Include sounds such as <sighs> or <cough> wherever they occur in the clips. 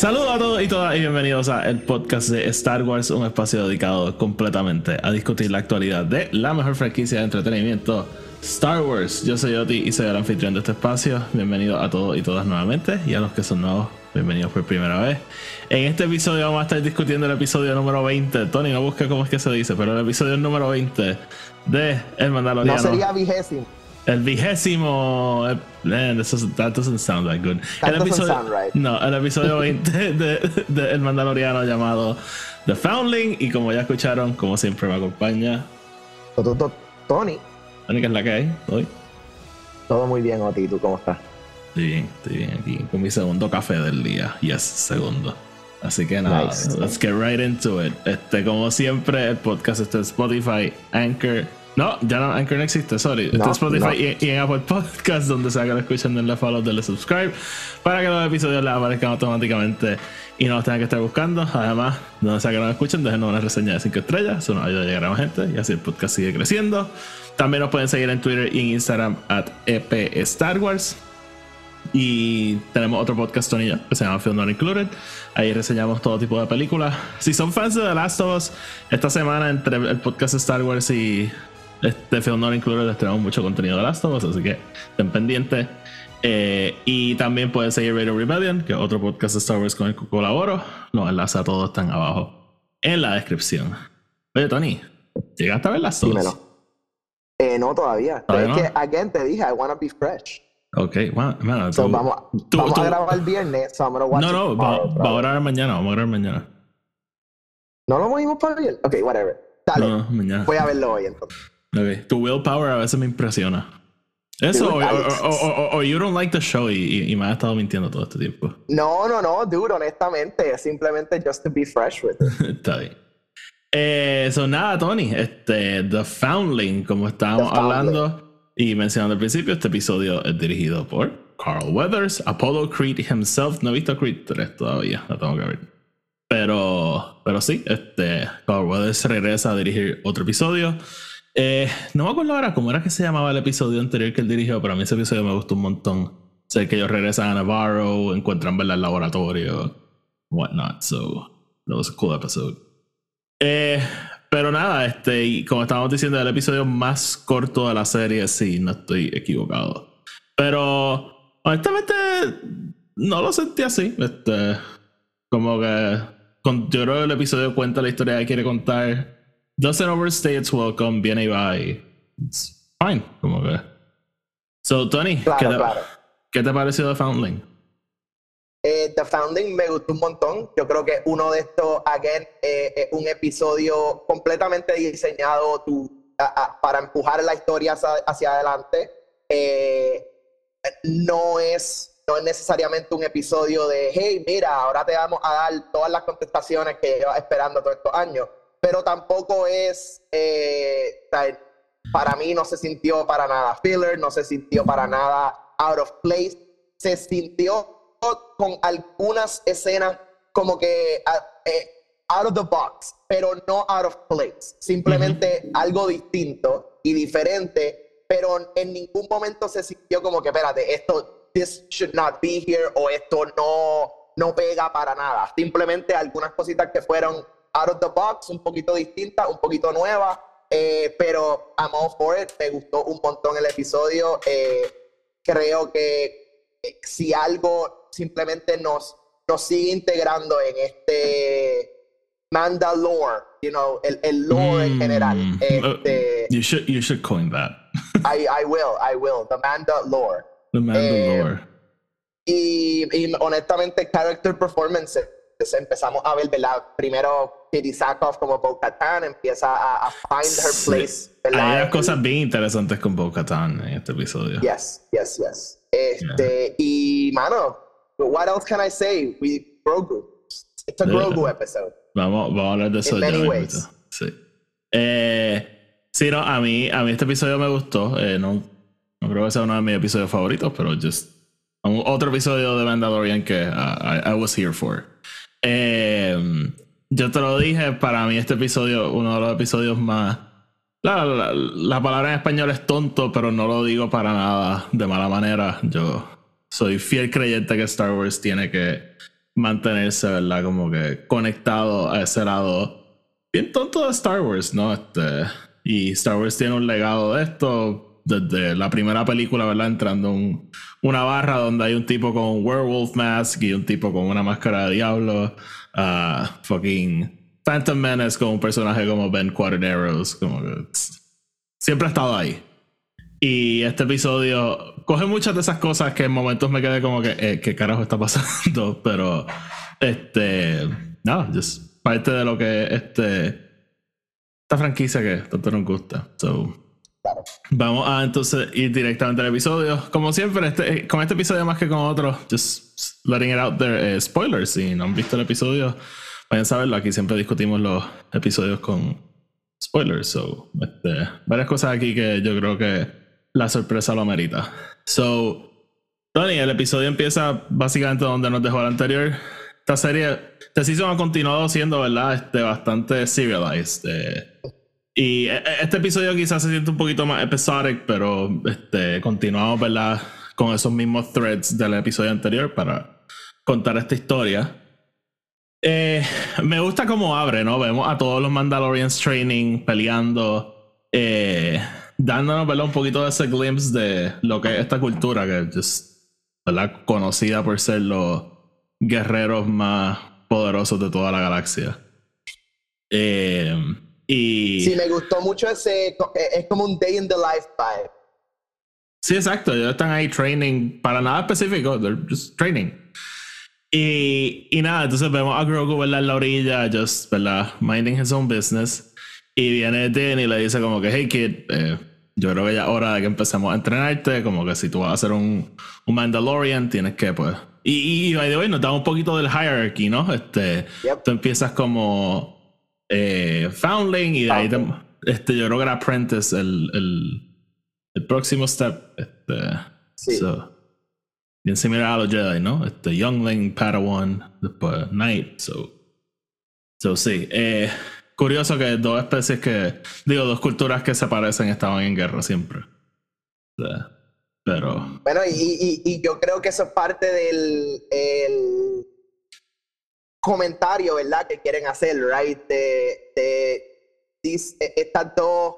Saludos a todos y todas y bienvenidos a el podcast de Star Wars, un espacio dedicado completamente a discutir la actualidad de la mejor franquicia de entretenimiento, Star Wars. Yo soy Oti y soy el anfitrión de este espacio. Bienvenidos a todos y todas nuevamente y a los que son nuevos, bienvenidos por primera vez. En este episodio vamos a estar discutiendo el episodio número 20. Tony, no busca cómo es que se dice, pero el episodio número 20 de El Mandaloriano. No sería vigésimo. El vigésimo. eh, Man, doesn't, that doesn't sound that good. That el doesn't episodio, sound right. No, el episodio <laughs> 20 de, de El Mandaloriano llamado The Foundling. Y como ya escucharon, como siempre me acompaña. To- to- to- Tony, La única es la que hay hoy. todo muy bien, Oti. ¿Tú cómo estás? Estoy bien, estoy bien aquí con mi segundo café del día. Yes, segundo. Así que nada, Nice. let's get right into it. Este, como siempre, el podcast está en Spotify, Anchor. No, ya no, Anchor no existe, sorry. Está No, Spotify no. y, y en Apple Podcast, donde sea que lo escuchen, denle follow, denle subscribe, para que los episodios les aparezcan automáticamente y no los tengan que estar buscando. Además, donde sea que nos escuchen, déjenos una reseña de 5 estrellas, eso nos ayuda a llegar a más gente y así el podcast sigue creciendo. También nos pueden seguir en Twitter y en Instagram at EP Star Wars. Y tenemos otro podcast, Tony que se llama Film Not Included. Ahí reseñamos todo tipo de películas. Si son fans de The Last of Us, esta semana entre el podcast de Star Wars y este Film Not Included tenemos mucho contenido de Last of Us, así que estén pendientes. Eh, y también pueden seguir Radio Rebellion, que es otro podcast de Star Wars con el que colaboro. Los enlaces a todos están abajo en la descripción. Oye, Tony, ¿llegaste a ver Last of Us? Eh, no, todavía. ¿Todavía es no? que, again, te dije, I wanna be fresh. Ok, bueno, bueno, So, tú- vamos tú- vamos tú- a grabar el viernes, so I'm gonna watch No, no, va, tomorrow, va a orar mañana, vamos a orar mañana. ¿No lo movimos para el viernes? Ok, whatever. Dale, No, no, mañana. voy a verlo hoy entonces. Ok, Tu willpower a veces me impresiona. Eso, o, Dude, o- o- o- o you don't like the show y, y- y me has estado mintiendo todo este tiempo. No, no, no, dude, honestamente, es simplemente just to be fresh with it. <laughs> Está bien. Eh, so, nada, Tony. Este, The Foundling, como estábamos hablando y mencionando al principio, este episodio es dirigido por Carl Weathers, Apollo Creed himself. No he visto Creed 3 todavía, la tengo que ver. Pero, pero sí, este, Carl Weathers regresa a dirigir otro episodio. Eh, no me acuerdo ahora cómo era que se llamaba el episodio anterior que él dirigió, pero a mí ese episodio me gustó un montón. Sé que ellos regresan a Navarro, encuentran verla el laboratorio, whatnot. So, that was a cool episode. Eh, pero nada, este, y como estábamos diciendo, el episodio más corto de la serie, sí, no estoy equivocado. Pero, honestamente, no lo sentí así. Este, como que, con, yo creo que el episodio cuenta la historia que quiere contar. Doesn't overstay its welcome, viene y va y it's fine, como que. So, Tony, Claro, ¿qué, te, claro. ¿qué te pareció de Foundling? Eh, The Founding me gustó un montón. Yo creo que uno de estos, again, eh, es un episodio completamente diseñado tu- a- a- para empujar la historia hacia, hacia adelante. Eh, no, es, no es necesariamente un episodio de, hey, mira, ahora te vamos a dar todas las contestaciones que llevas esperando todos estos años. Pero tampoco es, eh, para mí no se sintió para nada filler, no se sintió para nada out of place. Se sintió con algunas escenas como que ah, eh, out of the box, pero no out of place. Simplemente algo distinto y diferente, pero en ningún momento se sintió como que, espérate, esto, this should not be here o esto no, no pega para nada. Simplemente algunas cositas que fueron out of the box, un poquito distintas, un poquito nuevas, eh, pero I'm all for it. Me gustó un montón el episodio. eh, creo que eh, si algo simplemente nos, nos sigue integrando en este Mandalore, you know, el, el lore en general. Mm, Este, you should you should coin that. <laughs> I, I will, I will, the Mandalore. The Eh, Mandalore. Y, y honestamente, character performances, empezamos a ver, ¿verdad? Primero, Kitty Sackhoff como Bo-Katan empieza a, a find her place, ¿verdad? Hay unas cosas bien interesantes con Bo-Katan en este episodio. Yes, yes, yes. Este, y mano, what else can I say? We, Grogu. It's a Grogu episode. Vamos, vamos a hablar de eso In many ways. Sí. Eh, sí, no, a mí, a mí este episodio me gustó. Eh, no, no creo que sea uno de mis episodios favoritos, pero just un- otro episodio de Mandalorian que uh, I, I was here for. Eh, yo te lo dije, para mí este episodio, uno de los episodios más... La, la- la palabra en español es tonto, pero no lo digo para nada de mala manera. Yo soy fiel creyente que Star Wars tiene que mantenerse, ¿verdad? Como que conectado a ese lado bien tonto de Star Wars, ¿no? Este, y Star Wars tiene un legado de esto desde la primera película, ¿verdad? Entrando un- una barra donde hay un tipo con werewolf mask y un tipo con una máscara de diablo. ah, fucking Phantom Menace con un personaje como Ben Quaterneros, como siempre ha estado ahí. Y este episodio coge muchas de esas cosas que en momentos me quedé como que, eh, ¿qué carajo está pasando? <laughs> Pero, este, no, just parte de lo que este, esta franquicia que tanto nos gusta. So, Claro. vamos a entonces ir directamente al episodio. Como siempre, este, con este episodio más que con otros, just letting it out there, eh, spoilers. Si no han visto el episodio, vayan a saberlo. Aquí siempre discutimos los episodios con spoilers. So, este, varias cosas aquí que yo creo que la sorpresa lo amerita. So, Tony, el episodio empieza básicamente donde nos dejó el anterior. Esta serie, esta season ha continuado siendo, ¿verdad? Este, bastante serialized. eh, y e- e- este episodio quizás se siente un poquito más episodic, pero este, continuamos, ¿verdad? Con esos mismos threads del episodio anterior para contar esta historia. Eh, me gusta cómo abre, ¿no? Vemos a todos los Mandalorians training, peleando, eh, dándonos, ¿verdad? Un poquito de ese glimpse de lo que es esta cultura, que es. Conocida por ser los guerreros más poderosos de toda la galaxia. Eh, y... Sí, me gustó mucho ese. eh, Es como un day in the life vibe. Sí, exacto. Ellos están ahí training para nada específico. They're just training. Y, y nada, entonces vemos a Grogu, ¿verdad? En la orilla, just, ¿verdad? Minding his own business. Y viene Din y le dice como que, hey kid, eh, yo creo que ya es hora de que empecemos a entrenarte. Como que si tú vas a ser un, un Mandalorian, tienes que, pues... Y, y by the way, nos da un poquito del hierarchy, ¿no? Este, Yep. tú empiezas como eh, Foundling y de ahí te- este, yo creo que era Apprentice el, el, el próximo step. Este, Sí. so, bien similar a los Jedi, ¿no? Este, Youngling, Padawan, después Knight. So, so sí. Eh, curioso que dos especies que, digo, dos culturas que se parecen estaban en guerra siempre. Sea, pero, Bueno, y, y- y yo creo que eso es parte del el comentario, ¿verdad? Que quieren hacer, right? De, de e- estas dos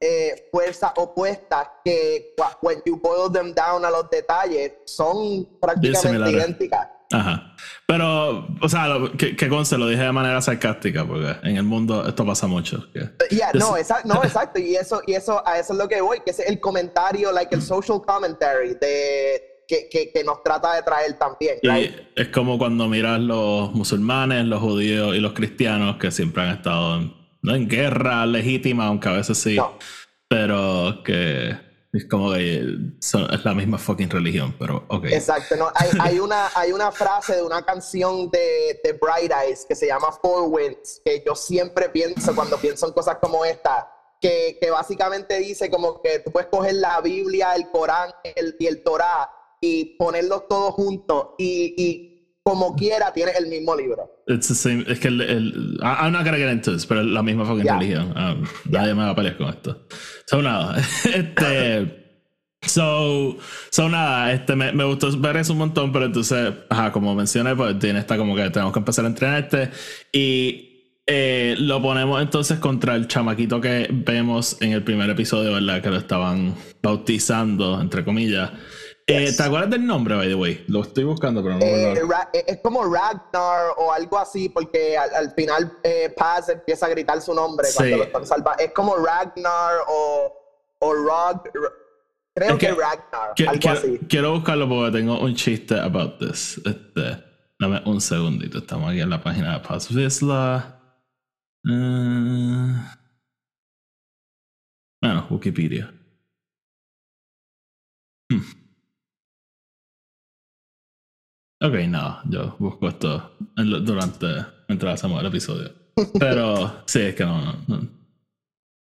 eh, fuerzas opuestas que, when you boil them down a los detalles, son prácticamente idénticas. ajá. Pero, o sea, lo- que, que conste, lo dije de manera sarcástica, porque en el mundo esto pasa mucho. que- Yeah, no, exacto, no, <laughs> exacto. Y eso, y eso, a eso es lo que voy, que es el comentario, like el social commentary de que, que, que nos trata de traer también, Y es como cuando miras los musulmanes, los judíos y los cristianos que siempre han estado en, no en guerra legítima, aunque a veces sí, No. pero que es como que son- es la misma fucking religión, pero ok. Exacto, no, hay, hay, una, hay una frase de una canción de, de Bright Eyes que se llama Four Winds, que yo siempre pienso cuando pienso en cosas como esta, que, que básicamente dice como que tú puedes coger la Biblia, el Corán el, y el Torá y ponerlos todos juntos y, y como quiera tienes el mismo libro. It's the same- es que el, el- I'm not gonna get into this, pero la misma fucking Yeah. religión. Um, Nadie me va a pelear con esto. So nada, <laughs> este, so, so nada, este, me, me gustó ver eso un montón, pero entonces, ajá, como mencioné, pues tiene esta como que tenemos que empezar a entrenar este y eh, lo ponemos entonces contra el chamaquito que vemos en el primer episodio, ¿verdad? Que lo estaban bautizando, entre comillas. Eh. ¿Te acuerdas del nombre, by the way? Lo estoy buscando, pero no me Eh, acuerdo. Ra- eh, es como Ragnar o algo así, porque al, al final eh, Paz empieza a gritar su nombre cuando lo están salvando. Es como Ragnar o, o Rog. Creo Es que, que- Ragnar, algo quiero, así. quiero buscarlo porque tengo un chiste about this. Este, dame un segundito. Estamos aquí en la página de Paz Vizsla. Eh, bueno, Wikipedia. Hmm. Ok, no, yo busco esto durante mientras hacemos el episodio. Pero <laughs> sí, es que no, no.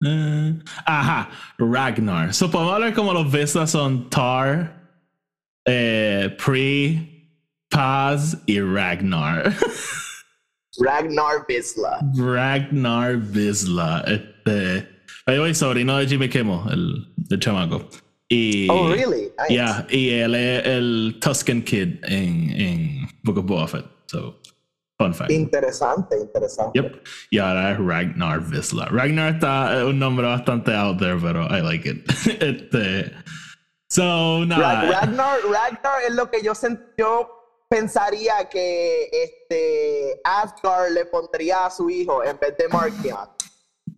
Eh, ajá, Ragnar. So podemos hablar como los Vistas son Tar, eh, Pre, Paz y Ragnar. <laughs> Ragnar Visla. Ragnar Visla. Este. Ahí sobrino de Jimmy Kimmel, el, el chamaco. Y, oh, really? Yeah, y él es el Tuscan Kid en, en Book of Boba Fett. So, fun fact. Interesante, interesante. Yep. Y ahora es Ragnar Visla. Ragnar está un nombre bastante out there, pero I like it. <laughs> este. So, nada. Ragnar, Ragnar es lo que yo, yo pensaría que este Asgard le pondría a su hijo en vez de.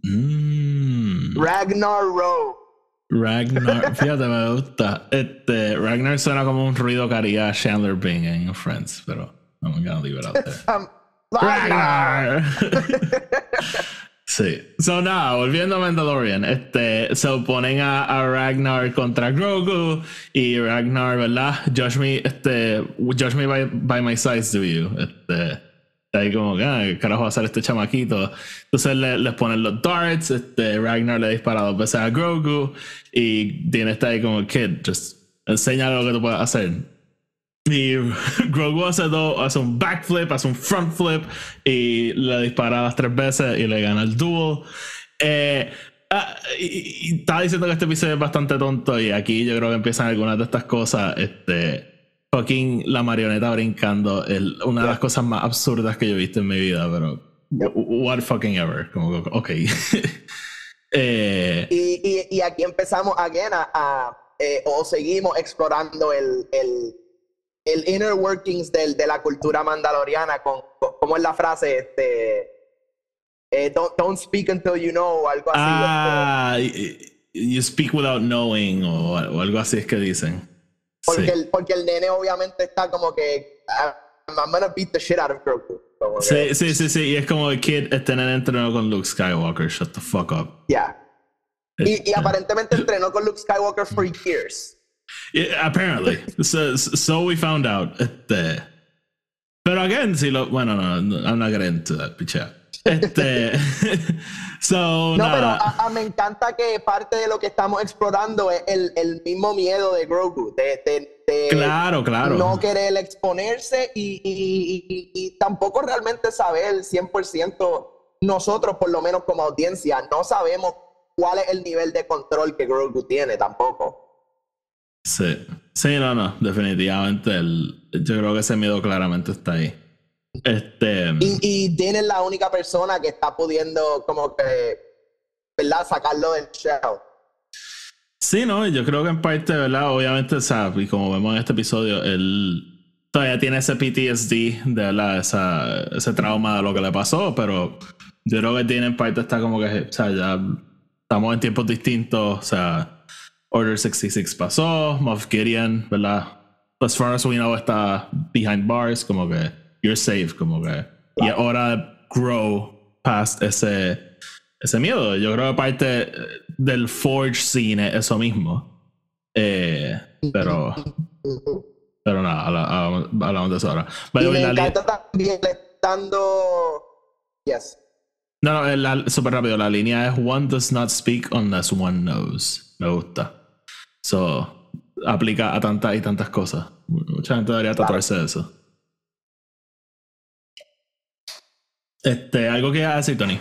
Mm. Ragnar Rowe. Ragnar, fíjate, me gusta. Este, Ragnar suena como un ruido que haría Chandler Bing en Friends, pero I'm gonna leave it out there. Ragnar. <laughs> sí. So, nada, volviendo a Mandalorian, este, se ponen a, Ragnar contra Grogu y Ragnar, ¿verdad? Judge me, este, judge me by, by my size, do you? Este, ahí como, ah, ¿qué carajo va a hacer este chamaquito? Entonces le, les ponen los darts, este, Ragnar le dispara dos veces a Grogu y tiene está ahí como, kid, just enseña lo que tú puedes hacer. Y <laughs> Grogu hace, dos, hace un backflip, hace un front flip y le dispara las tres veces y le gana el duel. Eh, ah, y, estaba diciendo que este episodio es bastante tonto y aquí yo creo que empiezan algunas de estas cosas. Este, fucking la marioneta brincando, el, una de las cosas más absurdas que yo he visto en mi vida, pero what fucking ever, como ok. <laughs> eh, y, y, aquí empezamos again a, eh, o seguimos explorando el, el, el inner workings del, de la cultura mandaloriana, con, como es la frase, este, eh, don't, don't, speak until you know, o algo así. Ah, you speak without knowing, o, o algo así es que dicen. Porque, el, porque el nene obviamente está como que ah, I'm gonna beat the shit out of Grogu. Sí, sí, sí, sí, y es como el kid, este nene entrenó con Luke Skywalker, shut the fuck up. Yeah. Y, y este. aparentemente entrenó con Luke Skywalker for years. Yeah, apparently. so, so we found out. Este, pero again, si lo, bueno, no, no, I'm not getting into that, picha. Este, <laughs> so, no, pero me encanta que parte de lo que estamos explorando es el, el mismo miedo de Grogu, de, de, claro, claro. no querer exponerse y, y, y, tampoco realmente saber 100%, nosotros por lo menos como audiencia, no sabemos cuál es el nivel de control que Grogu tiene tampoco. Sí, sí, no, no, definitivamente el, yo creo que ese miedo claramente está ahí. Este... Y, y Dean es la única persona que está pudiendo como que, ¿verdad? Sacarlo del show. Sí, no, yo creo que en parte, ¿verdad? Obviamente, o sea, y como vemos en este episodio, él todavía tiene ese PTSD, de verdad, esa, ese trauma de lo que le pasó, pero yo creo que tiene en parte está como que, o sea, ya estamos en tiempos distintos, o sea, Order 66 pasó, Moff Gideon, ¿verdad? As far as we know, está behind bars, como que you're safe, como que. Y ahora grow past ese, ese miedo. Yo creo que parte del Forge scene es eso mismo. Eh, pero. Pero nada, hablamos de eso ahora. y me encanta también estando. Yes. No, no, súper rápido. La línea es: One does not speak unless one knows. Me gusta. So, aplica a tantas y tantas cosas. Mucha gente debería tratarse de eso. Este, algo que decir, Tony.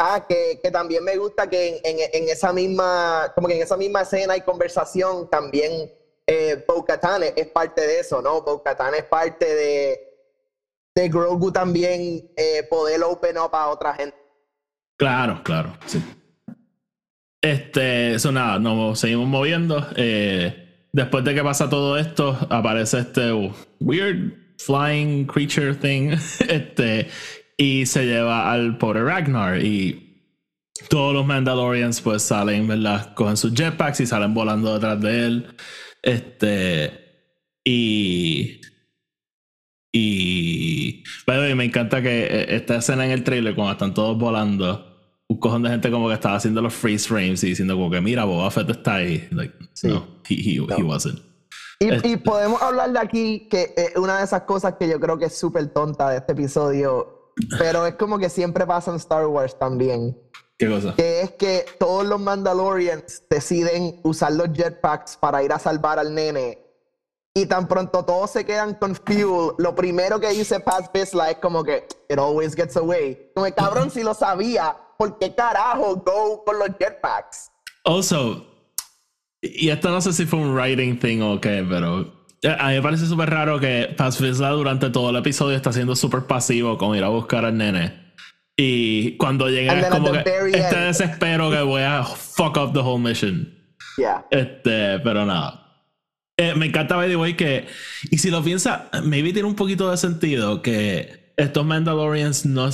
Ah, que, que, también me gusta que en, en, esa misma, como que en esa misma escena y conversación también eh, Bo es, parte de eso, ¿no? Bo es parte de, de Grogu también eh, poder open up a otra gente. Claro, claro, sí. Este, eso nada, nos seguimos moviendo. Eh, después de que pasa todo esto, aparece este weird flying creature thing. <laughs> Este, y se lleva al pobre Ragnar. Y todos los Mandalorians pues salen, ¿verdad? Cogen sus jetpacks y salen volando detrás de él. Este y y pero me encanta que eh, esta escena en el trailer cuando están todos volando un cojón de gente como que estaba haciendo los freeze frames y diciendo como que mira Boba Fett está ahí like no he, he, he wasn't. Y, y, podemos hablar de aquí que es una de esas cosas que yo creo que es súper tonta de este episodio, pero es como que siempre pasa en Star Wars también. ¿Qué cosa? Que es que todos los Mandalorians deciden usar los jetpacks para ir a salvar al nene. Y tan pronto todos se quedan con fuel, lo primero que dice Paz Vizsla es como que it always gets away. Como el cabrón si lo sabía, ¿por qué carajo go con los jetpacks? Also, y esto no sé si fue un writing thing o qué, pero a mí me parece súper raro que Paz Vizsla durante todo el episodio está siendo súper pasivo con ir a buscar al nene. Y cuando llega es como que este desespero que voy a fuck up the whole mission. Yeah. Este, pero nada. Eh, me encanta, by the way, que. Y si lo piensa, maybe tiene un poquito de sentido que estos Mandalorians no,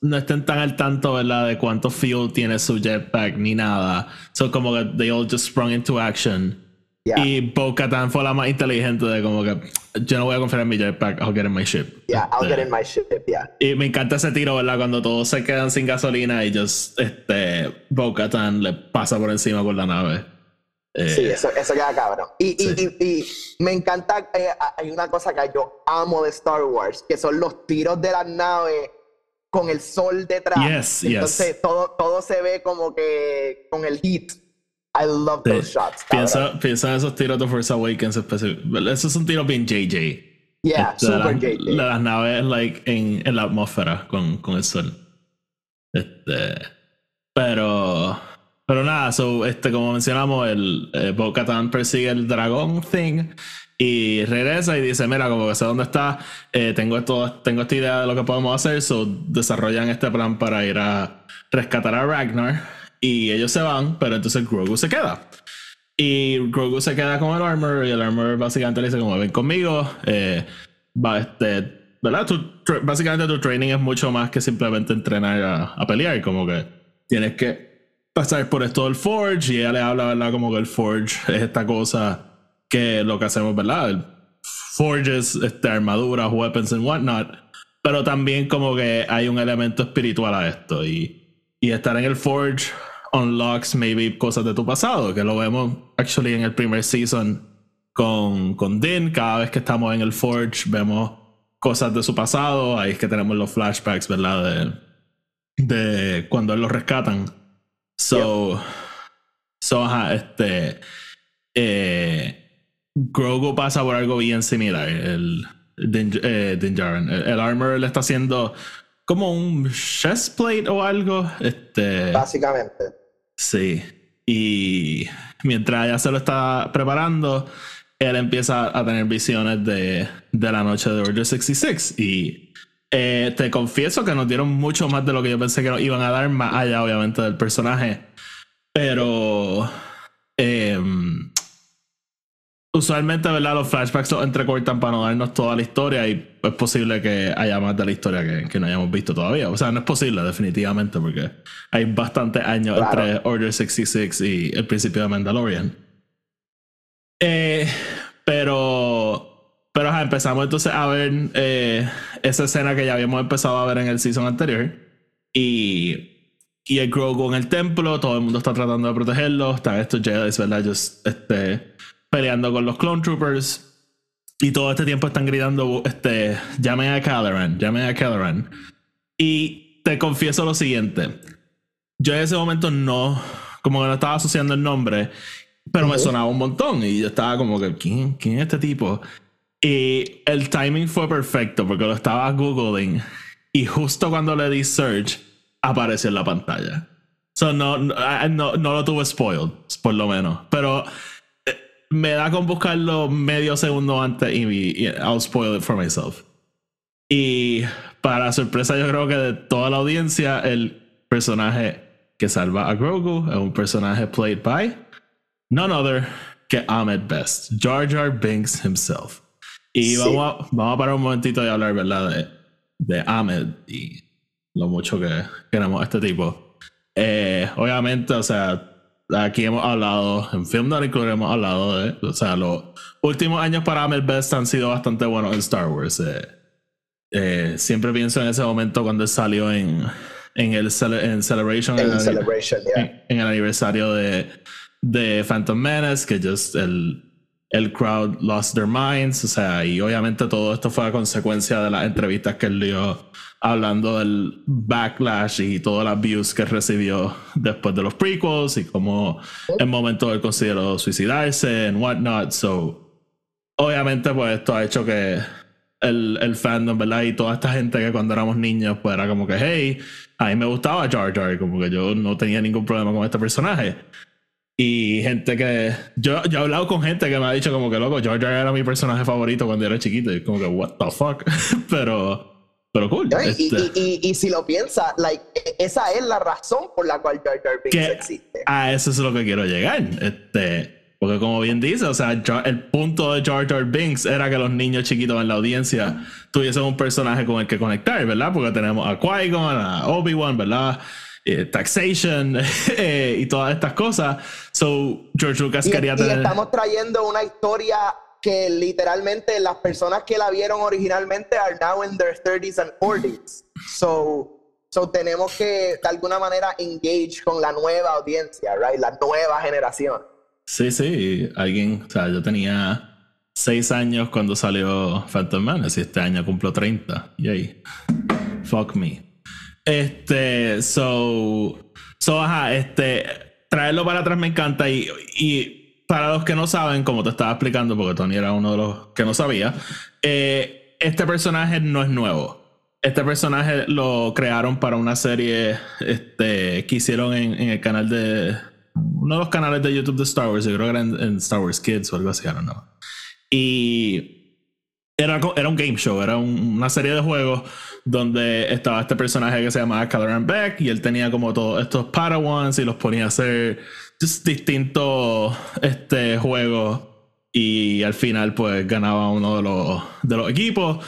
no estén tan al tanto, ¿verdad? De cuánto fuel tiene su jetpack ni nada. So, como que they all just sprung into action. Y Bo Katan fue la más inteligente de como que yo no voy a confiar en mi jetpack, I'll get in my ship. Yeah, I'll get in my ship, yeah. Y me encanta ese tiro, ¿verdad? Cuando todos se quedan sin gasolina y just, este, Bo Katan le pasa por encima por la nave. Eh, sí, eso, eso queda cabrón. Y, y, y, me encanta, eh, hay una cosa que yo amo de Star Wars, que son los tiros de las naves con el sol detrás. Entonces Todo, todo se ve como que con el heat. I love those shots. Piensa, piensa, en esos tiros de Force Awakens Esos son tiros bien JJ. Yeah, este, super JJ. las naves like, en, en la atmósfera con, con el sol. Este, pero. Pero nada, so, este, como mencionamos, el eh, bo persigue el dragón thing y regresa y dice, mira, como que sé dónde está, eh, tengo, esto, tengo esta idea de lo que podemos hacer, so desarrollan este plan para ir a rescatar a Ragnar y ellos se van, pero entonces Grogu se queda. Y Grogu se queda con el armor y el armor básicamente le dice como ven conmigo, eh, va este, ¿verdad? básicamente tu training es mucho más que simplemente entrenar a, a, pelear, como que tienes que pasar por esto del Forge y ella le habla, ¿verdad? Como que el Forge <laughs> es esta cosa que lo que hacemos, ¿verdad? El Forge es este, armaduras, weapons and whatnot, pero también como que hay un elemento espiritual a esto y, y estar en el Forge unlocks maybe cosas de tu pasado, que lo vemos actually en el primer season con, con Din, cada vez que estamos en el Forge vemos cosas de su pasado, ahí es que tenemos los flashbacks, ¿verdad? De, de cuando él los rescatan. So, so ajá, este, eh, Grogu pasa por algo bien similar, el Din, eh, Din Djarin. El, el, armor le está haciendo como un chest plate o algo. Este, Básicamente. Sí. Y mientras ella se lo está preparando, él empieza a tener visiones de, de la noche de Order 66. Y eh, te confieso que nos dieron mucho más de lo que yo pensé que nos iban a dar, más allá, obviamente, del personaje. Pero. Eh, usualmente, ¿verdad? Los flashbacks los entrecortan para no darnos toda la historia y es posible que haya más de la historia que, que no hayamos visto todavía. O sea, no es posible, definitivamente, porque hay bastantes años entre Order 66 y el principio de Mandalorian. Eh, pero. Pero empezamos entonces a ver eh, esa escena que ya habíamos empezado a ver en el season anterior. Y y el Grogu en el templo, todo el mundo está tratando de protegerlo. Están estos Jedi, ¿verdad? Just, este, peleando con los Clone Troopers. Y todo este tiempo están gritando, este, llamen a Caloran, llamen a Caloran. Y te confieso lo siguiente. Yo en ese momento no, como que no estaba asociando el nombre, pero me sonaba un montón. Y yo estaba como que, ¿quién, quién es este tipo? Y el timing fue perfecto porque lo estaba googling. Y justo cuando le di search, apareció en la pantalla. So no, no, no, no lo tuve spoiled, por lo menos. Pero me da con buscarlo medio segundo antes y, I'll spoil it for myself. Y para sorpresa, yo creo que de toda la audiencia, el personaje que salva a Grogu es un personaje played by none other que Ahmed Best, Jar Jar Binks himself. Y vamos, a, vamos a parar un momentito y hablar, ¿verdad? De, de Ahmed y lo mucho que queremos a este tipo. Eh, obviamente, o sea, aquí hemos hablado, en Film Not hemos hablado de, o sea, los últimos años para Amel Best han sido bastante buenos en Star Wars. Eh, eh, siempre pienso en ese momento cuando salió en, en el en Celebration, en, el, en, el aniversario de, de Phantom Menace, que just el, el crowd lost their minds, o sea, y obviamente todo esto fue a consecuencia de las entrevistas que él dio hablando del backlash y todas las views que recibió después de los prequels y cómo en momento él consideró suicidarse and whatnot. So, obviamente, pues esto ha hecho que el, el, fandom, ¿verdad? Y toda esta gente que cuando éramos niños, pues era como que, hey, a mí me gustaba Jar Jar, como que yo no tenía ningún problema con este personaje. Y gente que. Yo, yo he hablado con gente que me ha dicho como que loco, Jar era mi personaje favorito cuando era chiquito. Y como que, what the fuck. <laughs> pero. Pero cool. Y, este y, y, y, si lo piensas, like, esa es la razón por la cual Jar Jar Binks existe. A eso es lo que quiero llegar. Este. Porque como bien dice, o sea, el punto de Jar Jar Binks era que los niños chiquitos en la audiencia tuviesen un personaje con el que conectar, ¿verdad? Porque tenemos a Qui-Gon, a Obi-Wan, ¿verdad? Eh, taxation <laughs> eh, y todas estas cosas. So, George Lucas quería tener... Y estamos trayendo una historia que literalmente las personas que la vieron originalmente are now in their 30s and 40s. So, so tenemos que de alguna manera engage con la nueva audiencia, right? La nueva generación. Sí, sí, alguien, o sea, yo tenía 6 años cuando salió Phantom Menace y este año cumplo 30. Yay. Fuck me. Este, so, so, ajá, este, traerlo para atrás me encanta y, y para los que no saben, como te estaba explicando, porque Tony era uno de los que no sabía, eh, este personaje no es nuevo. Este personaje lo crearon para una serie este, que hicieron en, en el canal de uno de los canales de YouTube de Star Wars, yo creo que era en, Star Wars Kids o algo así, I don't know. Y era, era un game show, era una serie de juegos donde estaba este personaje que se llamaba Caloran Beck y él tenía como todos estos Padawans y los ponía a hacer distintos este, juegos y al final pues ganaba uno de los, de los equipos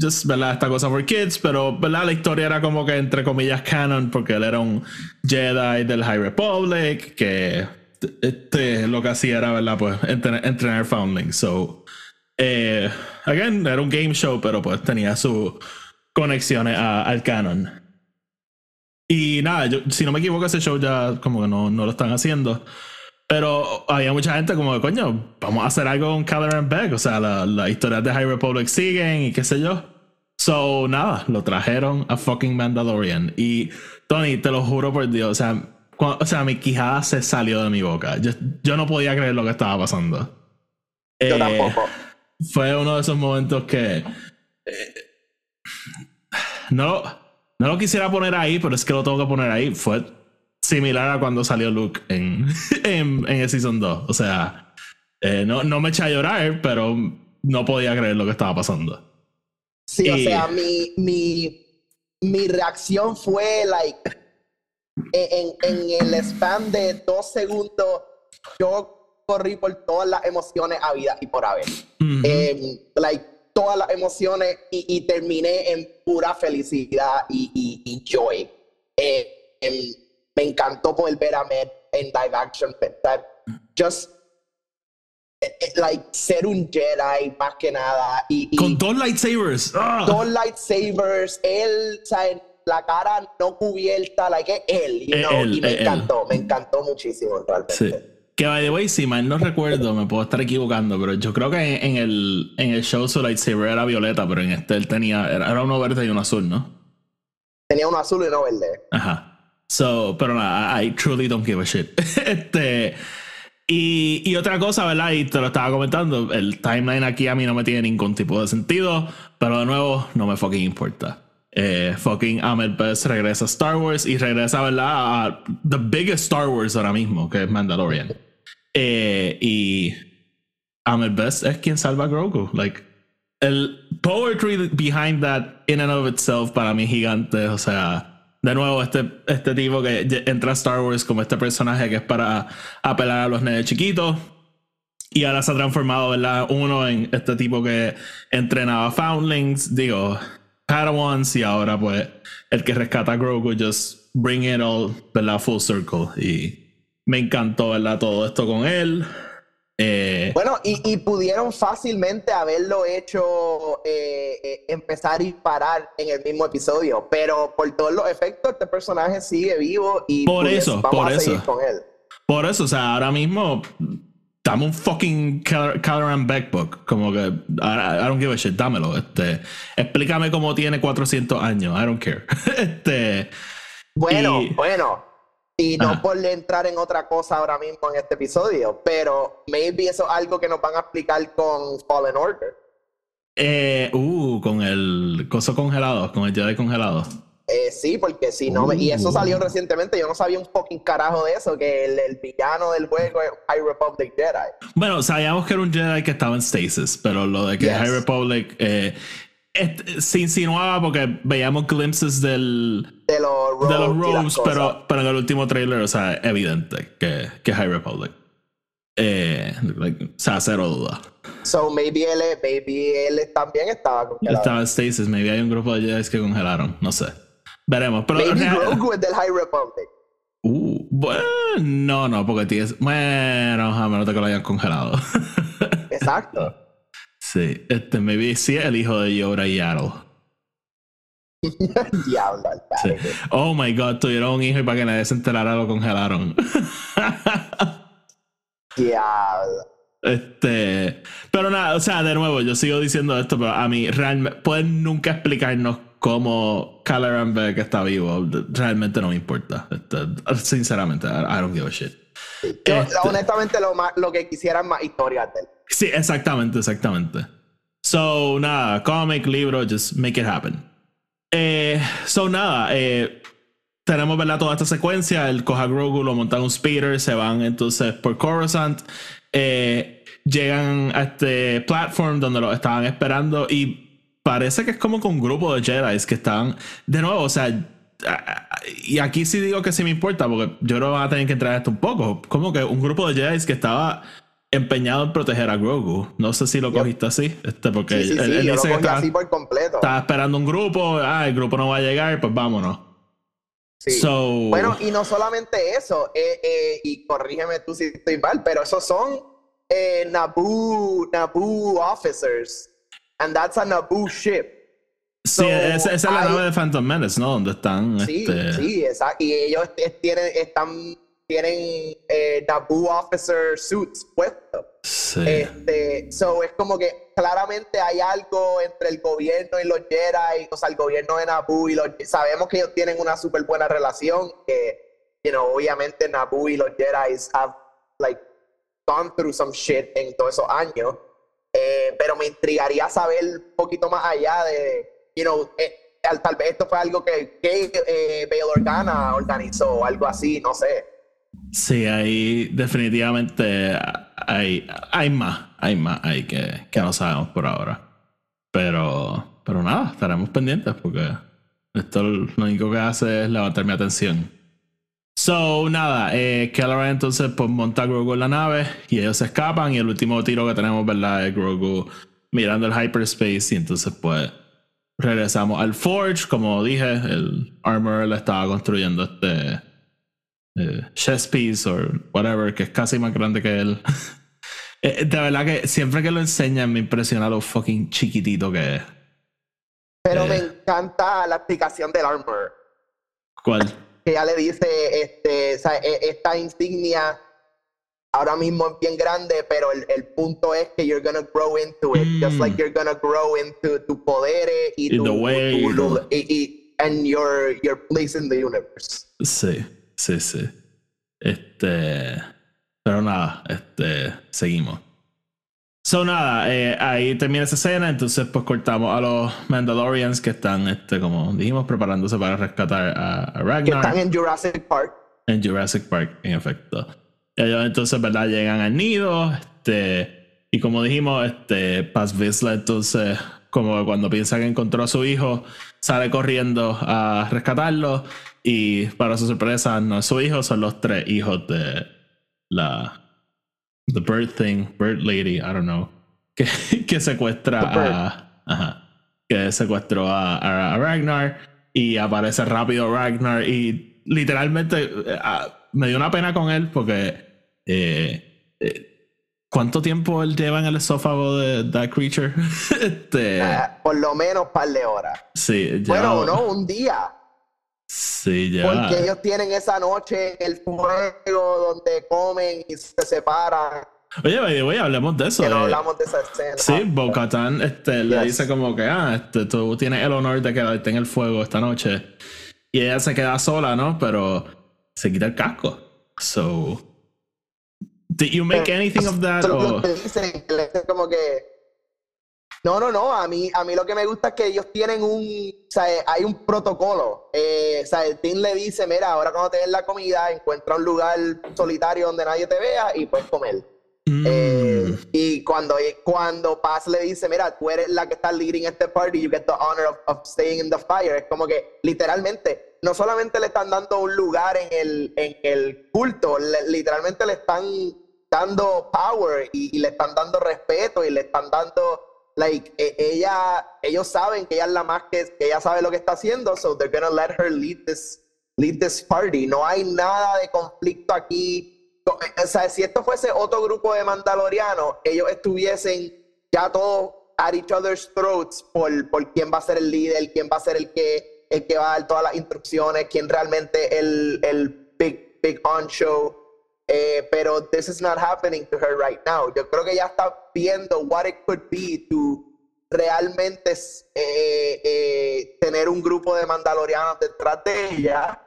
just, ¿verdad? Esta cosa for kids, pero, ¿verdad? La historia era como que entre comillas canon, porque él era un Jedi del High Republic, que este, lo que hacía era, ¿verdad? Pues entrenar, entrenar Foundling. So, eh, again, era un game show, pero pues tenía sus conexiones al canon. Y nada, yo, si no me equivoco, ese show ya como que no, no lo están haciendo. Pero había mucha gente como de coño, vamos a hacer algo con Caloran Beck. O sea, las la historias de High Republic siguen y qué sé yo. So, nada, lo trajeron a fucking Mandalorian. Y Tony, te lo juro por Dios, o sea, o sea mi quijada se salió de mi boca. Yo, yo no podía creer lo que estaba pasando. Yo eh, tampoco. Fue uno de esos momentos que. Eh, no, no lo quisiera poner ahí, pero es que lo tengo que poner ahí. Fue similar a cuando salió Luke en, <laughs> en, el Season 2. O sea, eh, no, no me eché a llorar, pero no podía creer lo que estaba pasando. Sí, o sea, mi, mi, mi reacción fue, like, en, en el spam de dos segundos, yo corrí por todas las emociones habidas y por haber. Em, like, todas las emociones y, terminé en pura felicidad y, y, joy. Eh, em, me encantó poder ver a Med en live action. That just eh, eh, like ser un Jedi más que nada y, con dos lightsabers ah. dos lightsabers él o la cara no cubierta like él, you know? y me encantó me encantó muchísimo realmente sí. Que by the way si mal no recuerdo me puedo estar equivocando pero yo creo que en, el en el show su lightsaber era violeta pero en este él tenía era uno verde y uno azul ¿no? tenía uno azul y uno verde ajá So, pero nada, I truly don't give a shit. <laughs> este. Y, y, otra cosa, ¿verdad? Y te lo estaba comentando, el timeline aquí a mí no me tiene ningún tipo de sentido, pero de nuevo, no me fucking importa. Eh, fucking Ahmed Best regresa a Star Wars y regresa, ¿verdad? A the biggest Star Wars ahora mismo, que es Mandalorian. Eh, y Ahmed Best es quien salva a Grogu. Like, el poetry behind that in and of itself para mí gigante, o sea de nuevo, este, este tipo que entra a Star Wars como este personaje que es para apelar a los nenes chiquitos. Y ahora se ha transformado, ¿verdad? Uno en este tipo que entrenaba Foundlings, digo, Padawans, y ahora pues el que rescata a Grogu, just bring it all, ¿verdad? Full circle. Y me encantó, ¿verdad? Todo esto con él. Eh, bueno, y, pudieron fácilmente haberlo hecho eh, eh, empezar y parar en el mismo episodio, pero por todos los efectos, este personaje sigue vivo y por eso, por eso. con él. Por eso, o sea, ahora mismo dame un fucking Caloran Beck book. Como que, I, don't give a shit, dámelo. Este, explícame cómo tiene 400 años, I don't care. <laughs> este, bueno, bueno. Y no por entrar en otra cosa ahora mismo en este episodio, pero maybe eso es algo que nos van a explicar con Fallen Order. Eh, uh, con el coso congelado, con el Jedi congelado. Eh, sí, porque si no, y eso salió uh. recientemente, yo no sabía un fucking carajo de eso, que el, villano del juego es High Republic Jedi. Bueno, sabíamos que era un Jedi que estaba en stasis, pero lo de que High Republic eh, se insinuaba porque veíamos glimpses del, de los robes, pero, pero en el último trailer, o sea, evidente que, que High Republic. Eh, o sea, cero duda. So maybe él, maybe él también estaba congelado. Estaba en stasis, maybe hay un grupo de Jedi que congelaron, no sé. Veremos. Pero maybe Rogue del High Republic. Uh, bueno, no, no, porque tienes. Bueno, a menos que lo hayan congelado. <laughs> Exacto. Sí, este, maybe sí el hijo de Yoda y Yaddle. <laughs> Diablo, sí. Oh my god, tuvieron un hijo y para que nadie se enterara lo congelaron. <laughs> Diablo. Este, pero nada, o sea, de nuevo, yo sigo diciendo esto, pero a mí realmente pueden nunca explicarnos cómo Beck está vivo. Realmente no me importa. Este, sinceramente, I don't give a shit. Yo, este, honestamente, lo, más, lo que quisiera es más historias de él. Sí, exactamente, exactamente. So, nada, comic, libro, just make it happen. Eh, so, nada, eh, tenemos ¿verdad? toda esta secuencia. El coja Grogu lo montan un speeder, se van entonces por Coruscant. Eh, llegan a este platform donde lo estaban esperando y parece que es como con un grupo de Jedi que están, de nuevo, o sea, y aquí sí digo que sí me importa porque yo creo que van a tener que entrar esto un poco, como que un grupo de Jedi que estaba empeñado en proteger a Grogu. No sé si lo cogiste así, este, porque sí, él, dice que estaba, así por completo. estaba esperando un grupo, ah, el grupo no va a llegar, pues vámonos. Bueno, y no solamente eso, eh, eh, y corrígeme tú si estoy mal, pero esos son eh, Naboo, Naboo officers. And that's a Naboo ship. Sí, esa, es la nave de Phantom Menace, ¿no? Donde están. Sí, este... sí, exacto. Y ellos tienen, están, tienen eh, Naboo officer suits puestos. Sí. Este, so es como que claramente hay algo entre el gobierno y los Jedi, o sea, el gobierno de Naboo y los sabemos que ellos tienen una súper buena relación, que, you know, obviamente Naboo y los Jedi have, like, gone through some shit en todos esos años, eh, pero me intrigaría saber un poquito más allá de, you know, eh, tal vez esto fue algo que, que eh, Bail Organa organizó o algo así, no sé. Sí, ahí definitivamente hay, hay más, hay más hay que, que no sabemos por ahora. Pero, pero nada, estaremos pendientes porque esto lo único que hace es levantar mi atención. So, nada, eh, entonces pues monta a Grogu en la nave y ellos se escapan y el último tiro que tenemos, ¿verdad? Es Grogu mirando el hyperspace y entonces pues regresamos al Forge, como dije, el Armor le estaba construyendo este eh, chess piece o whatever, que es casi más grande que él. <laughs> Eh, de verdad que siempre que lo enseñan me impresiona lo fucking chiquitito que es. Pero me eh. encanta la explicación del armor. ¿Cuál? Que ya le dice, este, e, esta insignia ahora mismo es bien grande, pero el, el, punto es que you're gonna grow into it, just like mm. you're gonna grow into tu poderes y tu, way, y, y, and your, your place in the universe. Sí. Sí, sí. Este. Pero nada, este. Seguimos. So nada, eh, ahí termina esa escena, entonces pues cortamos a los Mandalorians que están, este, como dijimos, preparándose para rescatar a, Ragnar. Que están en Jurassic Park. En Jurassic Park, en efecto. ellos entonces, ¿verdad? Llegan al nido, este, y como dijimos, este, Paz Vizsla entonces, como cuando piensa que encontró a su hijo, sale corriendo a rescatarlo y para su sorpresa, no es su hijo, son los tres hijos de la. The Bird Thing, Bird Lady, I don't know. <laughs> Que, que secuestra a. Ajá, que secuestró a, a, Ragnar y aparece rápido Ragnar y literalmente eh, me dio una pena con él porque. Eh, eh, ¿Cuánto tiempo él lleva en el esófago de That Creature? <laughs> este... Ah, por lo menos un par de horas. Sí, ya... Bueno, no, un día. Sí, ya. Porque ellos tienen esa noche el fuego donde comen y se separan. Oye, by the way, hablemos de eso. Que no eh. hablamos de esa escena. Sí, Bo-Katan este, le dice como que, ah, este, tú tienes el honor de quedarte en el fuego esta noche. Y ella se queda sola, ¿no? Pero se quita el casco. So, did you make anything of that? Or- dicen como que no, no, no, a mí, a mí lo que me gusta es que ellos tienen un, o sea, hay un protocolo, eh, o sea, el team le dice, mira, ahora cuando te den la comida, encuentra un lugar solitario donde nadie te vea y puedes comer. Mm, Eh, y cuando, cuando Paz le dice, mira, tú eres la que está leading este party, you get the honor of, of staying in the fire, es como que literalmente, no solamente le están dando un lugar en el, en el culto, le- literalmente le están dando power y, y le están dando respeto y le están dando, like, e- ella, ellos saben que ella es la más que, que ella sabe lo que está haciendo, so they're gonna let her lead this, lead this party. No hay nada de conflicto aquí. O sea, si esto fuese otro grupo de mandalorianos, ellos estuviesen ya todos at each other's throats por, por quién va a ser el líder, quién va a ser el que, el que va a dar todas las instrucciones, quién realmente el, el big, big on show. Eh, pero this is not happening to her right now. Yo creo que ella está viendo what it could be to realmente eh, eh, tener un grupo de mandalorianos detrás de ella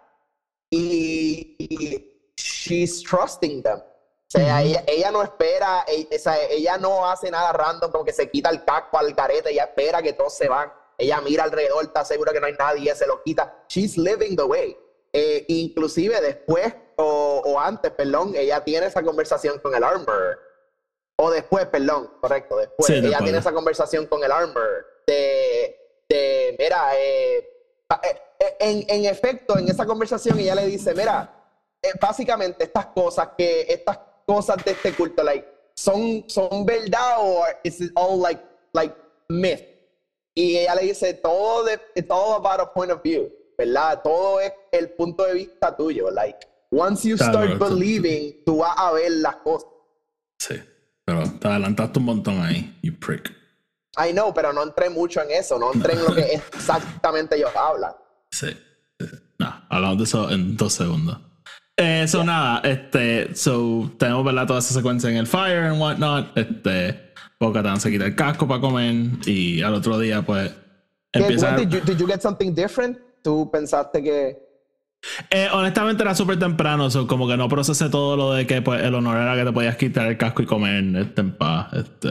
y, y she's trusting them. O sea, ella, ella no espera, ella, o sea, ella no hace nada random como que se quita el casco al carete, ella espera que todos se van. Ella mira alrededor, está segura que no hay nadie, se lo quita. She's living the way. Eh, inclusive después o, o antes, perdón, ella tiene esa conversación con el armor. O después, perdón, correcto, después. Sí, ella después. tiene esa conversación con el armor de, de mira, eh, eh, eh, en, en efecto, en esa conversación ella le dice, mira, eh, básicamente estas cosas que, estas cosas de este culto, like, son, son verdad o is it all like, like myth? Y ella le dice, todo de, it's all about a point of view, ¿verdad? Todo es el punto de vista tuyo, like, once you Claro, start believing, tú vas a ver las cosas. Sí, pero te adelantaste un montón ahí, you prick. I know, pero no entré mucho en eso, no entré en lo que <laughs> exactamente ellos hablan. Sí. sí, sí. No, hablamos de eso en dos segundos. Eh, so nada, este, so tenemos ¿verdad? toda esa secuencia en el fire and whatnot. Este, Bo-Katan se quita el casco para comer y al otro día, pues, ¿Qué, empieza. did, you, did you get something different? ¿Tú pensaste que...? Eh, honestamente era súper temprano, so como que no procesé todo lo de que pues, el honor era que te podías quitar el casco y comer este, en paz. Este,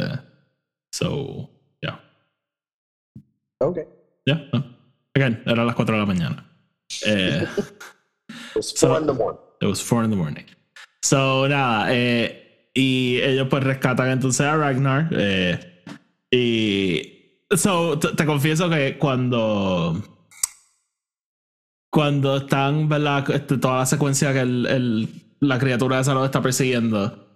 so, yeah. Ok. Yeah, no. Again, era las 4 de la mañana. Eh, <laughs> It was So- four in the morning. It was 4 in the morning. So, nada, eh, y ellos pues rescatan entonces a Ragnar. eh, y. So, te confieso que cuando. Cuando están, ¿verdad? Este, toda la secuencia que el, el- la criatura esa lo está persiguiendo.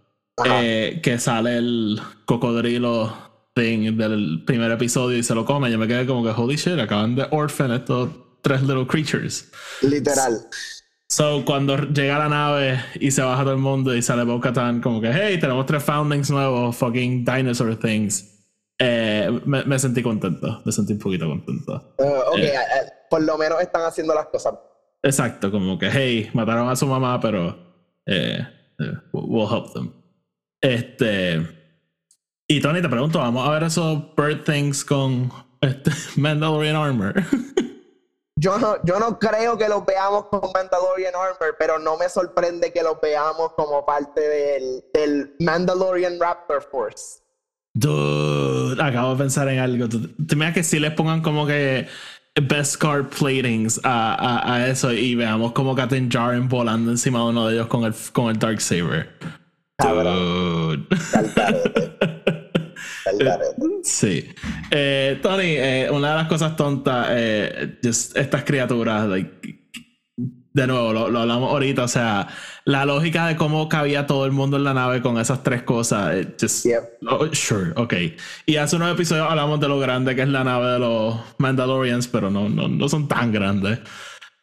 Eh, que sale el cocodrilo thing del primer episodio y se lo come. Yo me quedé como que, holy shit, acaban de orphan estos tres little creatures. Literal. So, cuando llega la nave y se baja todo el mundo y sale Bo-Katan como que, hey, tenemos tres foundings nuevos, fucking dinosaur things. Eh, me, me sentí contento, me sentí un poquito contento. Uh, ok, Eh. eh, eh, por lo menos están haciendo las cosas. Exacto, como que, hey, mataron a su mamá, pero eh, eh, we'll help them. Este. Y Tony, te pregunto, ¿vamos a ver esos bird things con este, <laughs> Mandalorian Armor? <laughs> Yo no, yo no creo que los veamos con Mandalorian Armor, pero no me sorprende que los veamos como parte del, del Mandalorian Raptor Force. Dude, acabo de pensar en algo. ¿Tú- ¿Te que si les pongan como que best card platings a, a, a eso y veamos como Katin Jaren volando encima de uno de ellos con el, con el Dark Saber? Dude. <laughs> Sí. Eh, Tony, eh, una de las cosas tontas, eh, just estas criaturas, like, de nuevo, lo, lo hablamos ahorita, o sea, la lógica de cómo cabía todo el mundo en la nave con esas tres cosas, eh, just, Yep. oh, sure, ok. Y hace unos episodios hablamos de lo grande que es la nave de los Mandalorians, pero no, no, no son tan grandes.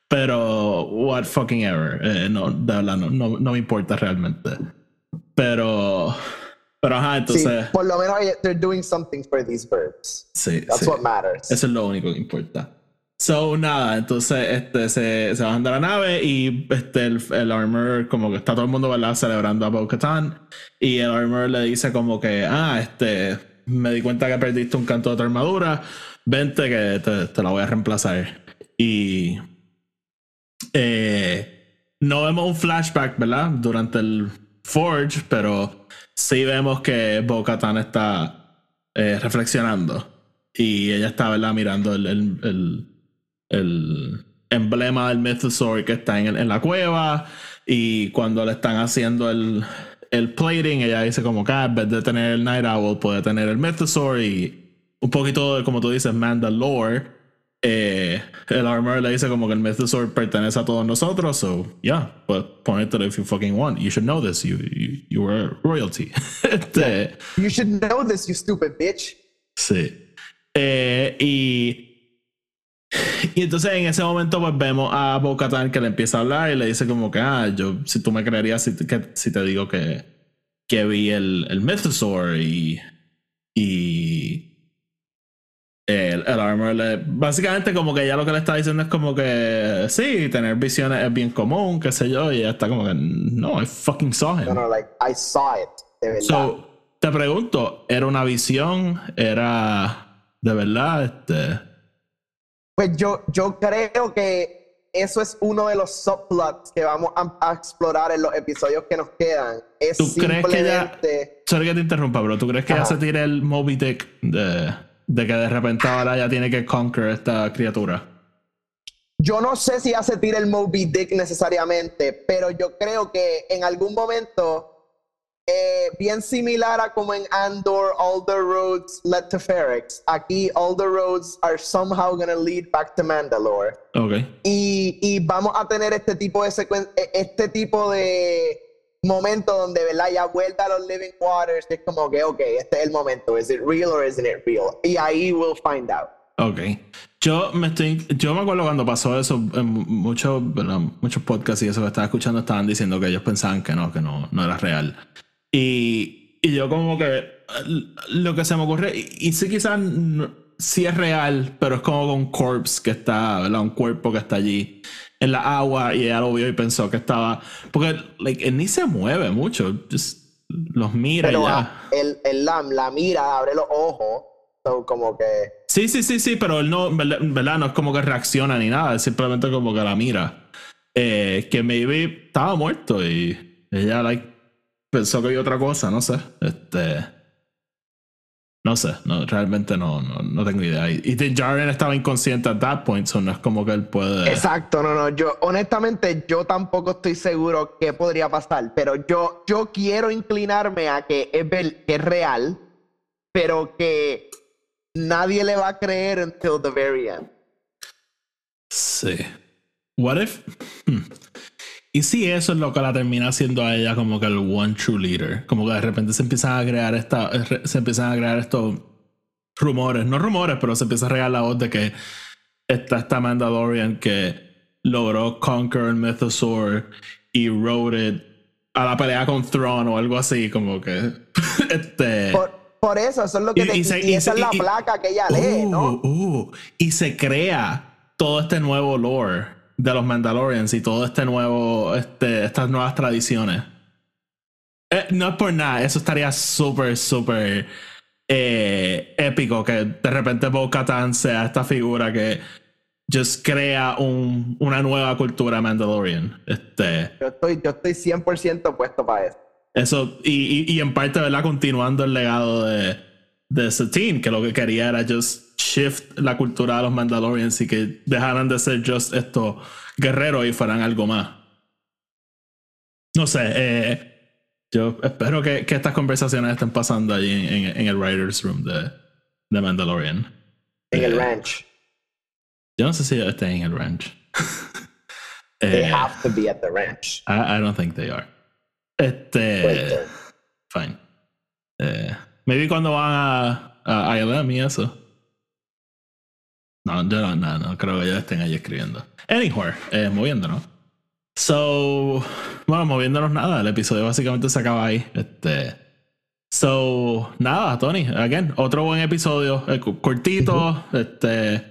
Pero, what fucking ever. Eh, no, de verdad, no, no, no me importa realmente. Pero, pero ajá, Sí, entonces. por lo menos eh, they're doing something for these birds. Sí, That's sí. what matters. Eso es lo único que importa. So, nada, entonces este, se, se bajan de la nave y este, el, el armor, como que está todo el mundo, ¿verdad? Celebrando a Bo-Katan. Y el armor le dice como que, ah, este, me di cuenta que perdiste un canto de tu armadura, vente que te, te la voy a reemplazar. Y eh, no vemos un flashback, ¿verdad? Durante el Forge, pero sí vemos que Bo-Katan está eh, reflexionando. Y ella está, ¿verdad? Mirando el, el emblema del Mythosaur que está en, en, la cueva. Y cuando le están haciendo el, el plating, ella dice como que ah, en vez de tener el Night Owl, puede tener el Mythosaur. Y un poquito, de, como tú dices, Mandalore eh, el armor le dice como que el Mythosaur pertenece a todos nosotros, so yeah, but point it if you fucking want. You should know this, you, you, you were royalty. <laughs> este, You should know this, you stupid bitch. Sí. Eh, y, <laughs> y entonces en ese momento pues vemos a Bo Katan que le empieza a hablar y le dice como que, ah, yo, si tú me creerías si, que, si te digo que, que vi el, el Mythosaur y, y el, el armor le, básicamente como que ya lo que le está diciendo es como que sí, tener visiones es bien común, qué sé yo, y ella está como que no, I fucking saw him. No, no, like, I saw it, de verdad. So, te pregunto, ¿era una visión? ¿Era de verdad? Este... Pues yo, yo creo que eso es uno de los subplots que vamos a, a explorar en los episodios que nos quedan. Es ¿Tú simplemente... crees que ya... Sorry que te interrumpa, pero ¿tú crees que Ajá. ya se tire el Moby Dick de, de que de repente ahora ya tiene que conquer esta criatura? Yo no sé si hace tira el Moby Dick necesariamente, pero yo creo que en algún momento, eh, bien similar a como en Andor, all the roads led to Ferrex, aquí all the roads are somehow gonna lead back to Mandalore. Y, y vamos a tener este tipo de secuen- eh, este tipo de momento donde, ¿verdad? Ya vuelta a los Living Waters, que es como que, ok, este es el momento. ¿Is it real or isn't it real? Y ahí we'll find out. Ok. Yo me estoy. Yo me acuerdo cuando pasó eso, en muchos, muchos podcasts y eso que estaba escuchando estaban diciendo que ellos pensaban que no, que no, no era real. Y, y yo como que eh, lo que se me ocurre, y, y sí quizás no- sí es real, pero es como un corpse que está, ¿verdad? Un cuerpo que está allí en la agua y ella lo vio y pensó que estaba, porque like, él ni se mueve mucho, just los mira y Pero ya. ah, el, el Lam la mira, abre los ojos, so, como que... Sí, sí, sí, sí, pero él no, verdad, no es como que reacciona ni nada, es simplemente como que la mira. Eh, que maybe estaba muerto y ella like, pensó que había otra cosa, no sé. Este. No sé, no, realmente no, no, no tengo idea. Y, y Djarin estaba inconsciente at that point, so no es como que él puede. Exacto, no, no, yo honestamente yo tampoco estoy seguro qué podría pasar, pero yo, yo quiero inclinarme a que es, ver- que es real, pero que nadie le va a creer until the very end. Sí. What if? Hmm. Y si eso es lo que la termina haciendo a ella como que el one true leader, como que de repente se empiezan a crear esta, se empiezan a crear estos rumores, no rumores, pero se empieza a regar la voz de que está esta Mandalorian que logró conquer el Mythosaur y rode it a la pelea con Thrawn o algo así, como que <laughs> este. Por, por eso, eso es lo que Y- te- y se- y y esa es la placa que ella lee, ¿no? Uh, uh, y se crea todo este nuevo lore de los Mandalorians y todo este nuevo, este, estas nuevas tradiciones. Eh, no es por nada, eso estaría súper, súper eh, épico que de repente Bo-Katan sea esta figura que just crea un- una nueva cultura Mandalorian. Este, Yo estoy, yo estoy 100% puesto para eso. eso, y, y, y en parte, ¿verdad? Continuando el legado de, de Satine, que lo que quería era just shift la cultura de los Mandalorians y que dejaran de ser just estos guerreros y fueran algo más. No sé, eh, yo espero que, que estas conversaciones estén pasando allí en, en- en el Writer's Room de, de Mandalorian. En el Eh, ranch. Yo no sé si estén en el ranch. <laughs> They Eh, have to be at the ranch. I, I don't think they are. Este. Fine. Eh, maybe cuando van a, a ILM y eso. No, yo no, no, no creo que ellos estén ahí escribiendo. Anywhere, eh, moviéndonos. So, bueno, moviéndonos nada, el episodio básicamente se acaba ahí. Este. So, nada, Tony, again, otro buen episodio, eh, cortito, este.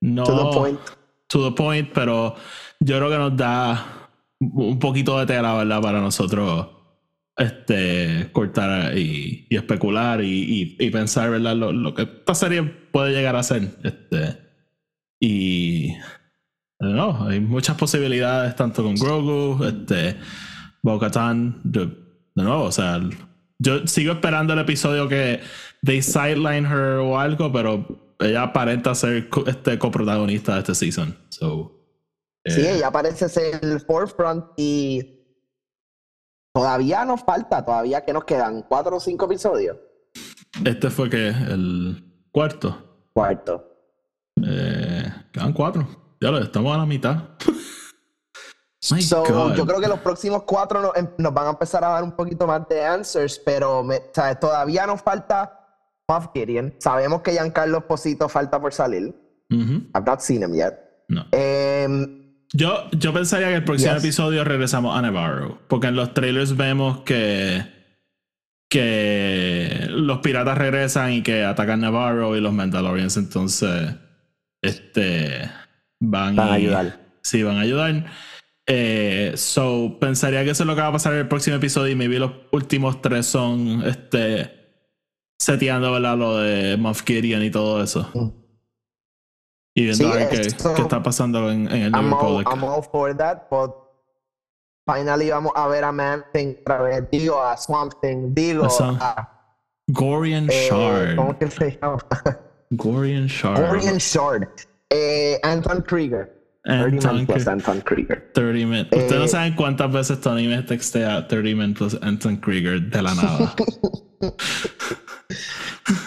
no. To the point. To the point, pero yo creo que nos da un poquito de tela, ¿verdad? Para nosotros este, cortar y, y especular y, y, y, pensar, ¿verdad? Lo, lo, que esta serie puede llegar a ser. Este, y. No, hay muchas posibilidades, tanto con Grogu, este, Bo-Katan, de, de nuevo, o sea, yo sigo esperando el episodio que they sideline her o algo, pero ella aparenta ser este coprotagonista de este season. So, eh. Sí, ella parece ser el forefront y todavía nos falta, todavía que nos quedan cuatro o cinco episodios. Este fue que el cuarto. Cuarto. Eh, quedan cuatro. Ya lo estamos a la mitad. <laughs> so, yo creo que los próximos cuatro nos, em, nos, van a empezar a dar un poquito más de answers, pero me, o sea, todavía nos falta Moff Gideon. Sabemos que Giancarlo Esposito falta por salir. Uh -huh. I've not seen him yet. No. Um, yo, yo pensaría que el próximo yes. episodio regresamos a Navarro. Porque en los trailers vemos que. que los piratas regresan y que atacan Navarro y los Mandalorians. Entonces. Este. Van, van a ayudar. Sí, van a ayudar. Eh, so, pensaría que eso es lo que va a pasar en el próximo episodio. Y maybe los últimos tres son. Este. Seteando, ¿verdad? Lo de Moff Gideon y todo eso. Mm. Y viendo Sí, a ver qué, qué está pasando en, en el I'm all, Republic. I'm all for that, but finally vamos a ver a Man Thing otra vez. Digo, a Swamp Thing. Digo, a. Gorian eh, Shard. ¿Cómo que se llama? <laughs> Gorian Shard. Orion Shard. Eh, Anton Krieger. 30 Anton Man plus Kri- Anton Krieger. 30 men. Ustedes no Eh, saben cuántas veces Tony me textea 30 men plus Anton Krieger de la nada. <laughs>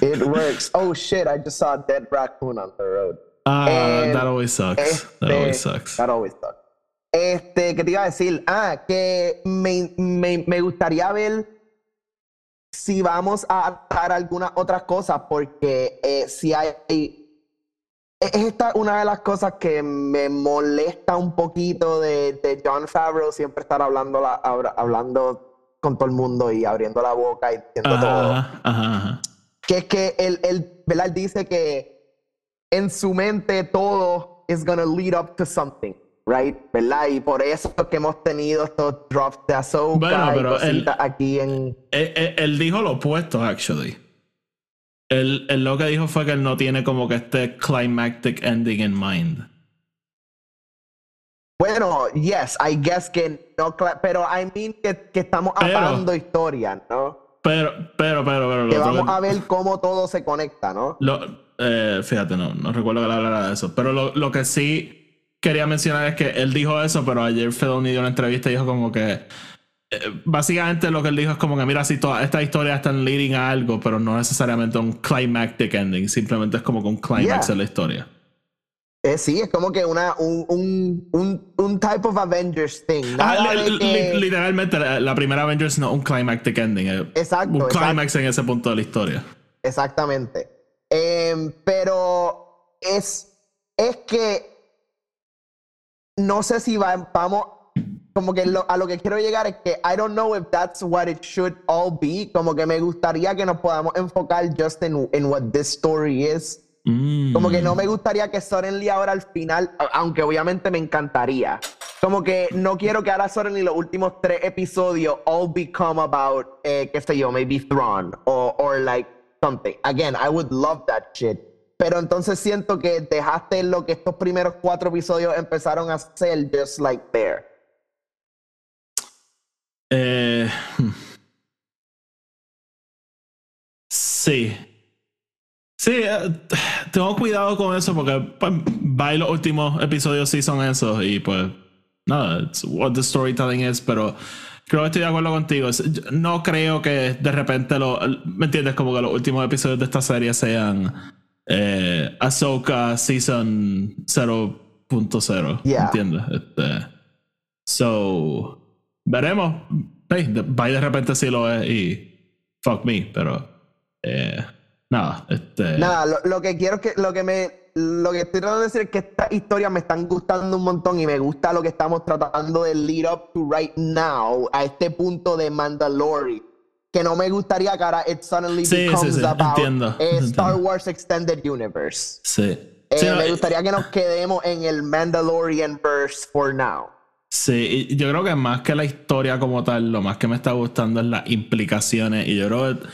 It works. Oh shit, I just saw a dead raccoon on the road. Ah, Eh, that always sucks. That este- always sucks. That always sucks. Este, ¿qué te iba a decir? Ah, que me, me, me gustaría ver si vamos a adaptar algunas otras cosas, porque eh, si hay. Es esta una de las cosas que me molesta un poquito de, de John Favreau, siempre estar hablando, la- habla- hablando con todo el mundo y abriendo la boca y diciendo todo Ajá, ajá, ajá. que es que él, él, ¿verdad? Él dice que en su mente todo is gonna lead up to something, right? ¿Verdad? Y por eso es que hemos tenido estos drops de Ahsoka Bueno, y pero él- aquí en... Él, él- él dijo lo opuesto, actually. Él, él lo que dijo fue que él no tiene como que este climactic ending in mind. Bueno, yes, I guess que no, pero I mean que, que estamos atando historias, ¿no? Pero, pero, pero, pero. Que vamos que- a ver cómo todo se conecta, ¿no? Lo, eh, fíjate, no, no recuerdo que él hablara de eso. Pero lo, lo que sí quería mencionar es que él dijo eso, pero ayer Fedoni dio una entrevista y dijo como que. eh, básicamente lo que él dijo es como que mira, si todas estas historias están leading a algo, pero no necesariamente un climactic ending, simplemente es como que un climax Yeah. en la historia. Eh, sí, es como que una, un, un, un, un type of Avengers thing. Ah, li- que- literalmente, la, la primera Avengers no un climactic ending, Exacto, un exacto. climax en ese punto de la historia. Exactamente. Em, pero es, es que no sé si va- vamos, como que lo- a lo que quiero llegar es que I don't know if that's what it should all be. Como que me gustaría que nos podamos enfocar just in, in what this story is. Mm. Como que no me gustaría que suddenly ahora al final, aunque obviamente me encantaría. Como que no quiero que ahora suddenly los últimos tres episodios all become about, eh, qué sé yo, maybe Thrawn or, or like something. Again, I would love that shit. Pero entonces siento que dejaste lo que estos primeros cuatro episodios empezaron a hacer just like there. Eh, hmm. sí. Sí, eh, tengo cuidado con eso porque pues, va y los últimos episodios sí son esos y pues nada, it's what the storytelling is, pero creo que estoy de acuerdo contigo. No creo que de repente lo, ¿me entiendes? Como que los últimos episodios de esta serie sean eh, Ahsoka Season 0.0, Yeah. ¿entiendes? Este, so, veremos. Hey, de, va y de repente sí lo es y fuck me, pero eh, nada, este. Nada, lo, lo que quiero es que lo que me lo que estoy tratando de decir es que estas historias me están gustando un montón y me gusta lo que estamos tratando de lead up to right now a este punto de Mandalorian que no me gustaría que ahora it suddenly Sí, sí, becomes sí, about entiendo. Star Wars Extended Universe. Sí. Eh, Sí, no, me eh, gustaría que nos quedemos en el Mandalorian verse for now. Sí, y yo creo que más que la historia como tal, lo más que me está gustando es las implicaciones. Y yo creo que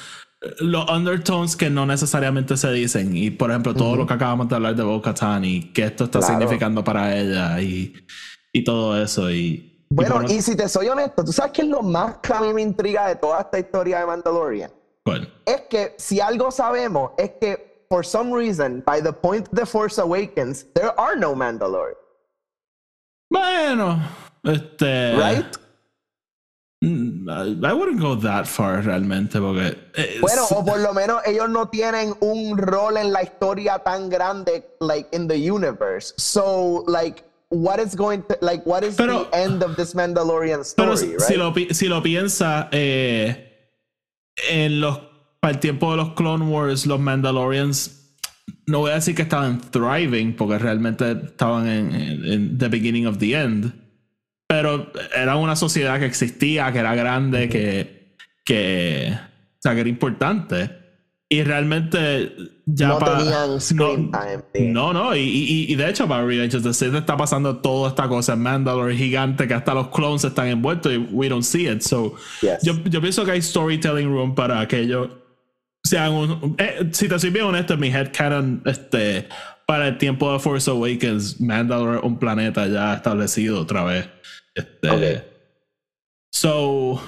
los undertones que no necesariamente se dicen. Y por ejemplo, todo lo que acabamos de hablar de Bo Katan y qué esto está Claro. significando para ella y, y todo eso. Y, y Bueno, por- y si te soy honesto, ¿tú sabes qué es lo más que a mí me intriga de toda esta historia de Mandalorian? bueno, Es que si algo sabemos es que, for some reason, by the point The Force Awakens, there are no Mandalorians, bueno, este. right? Mm, I wouldn't go that far realmente porque. eh, Bueno, o por lo menos ellos no tienen un rol en la historia tan grande, like in the universe. So, like, what is going to, like, what is Pero- the end of this Mandalorian <sighs> Pero story, si, right? si lo, si lo piensas, eh, en los, para el tiempo de los Clone Wars, los Mandalorians, no voy a decir que estaban thriving, porque realmente estaban en, en- en the beginning of the end, pero era una sociedad que existía, que era grande, que, que, o sea, que era importante. Y realmente ya no pa- tenían screen no- time. no, no, y, y, y de hecho para Revenge of the Sith está pasando toda esta cosa en Mandalore gigante que hasta los clones están envueltos y we don't see it. So, Yes. yo, yo pienso que hay storytelling room para aquello. Sean un, eh, si te soy bien honesto, mi headcanon, este, para el tiempo de Force Awakens, Mandalore es un planeta ya establecido otra vez. Este. So,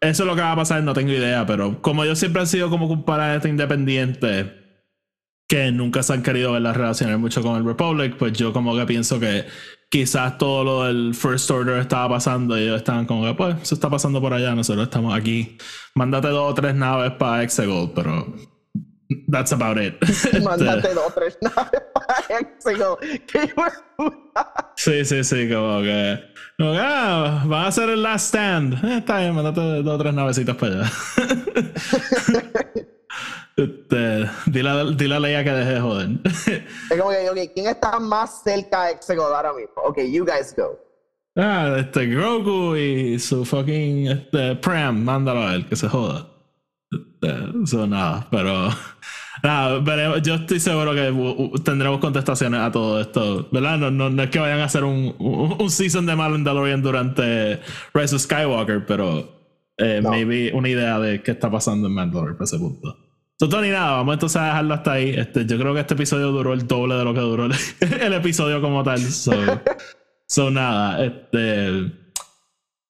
eso es lo que va a pasar, no tengo idea, pero como ellos siempre han sido como un planeta independiente, que nunca se han querido ver las relaciones mucho con el Republic, pues yo como que pienso que quizás todo lo del First Order estaba pasando y ellos estaban como que, pues, eso está pasando por allá, nosotros estamos aquí. Mándate dos o tres naves para Exegol, pero that's about it. <laughs> Mándate Este, dos tres naves. <laughs> Sí, sí, sí, como que. Como que, ah, van a hacer el last stand. Eh, está bien, mandate dos o tres navecitas para allá. <laughs> este, dile, a- dile a Leia que deje de joder. Es como que, ok, ¿quién está más cerca de Exegol ahora mismo? Ok, you guys go. ah, este Grogu y su fucking este, Pram, mándalo a él, que se joda. Este, Eso nada, pero. <laughs> Nada, veremos- yo estoy seguro que tendremos contestaciones a todo esto, ¿verdad? No, no, no es que vayan a hacer un, un, un season de Mandalorian durante Rise of Skywalker, pero eh, No. maybe una idea de qué está pasando en Mandalorian para ese punto. So, Tony, nada, vamos entonces a dejarlo hasta ahí. Este, yo creo que este episodio duró el doble de lo que duró el, <laughs> el episodio como tal. So, <laughs> so nada, este.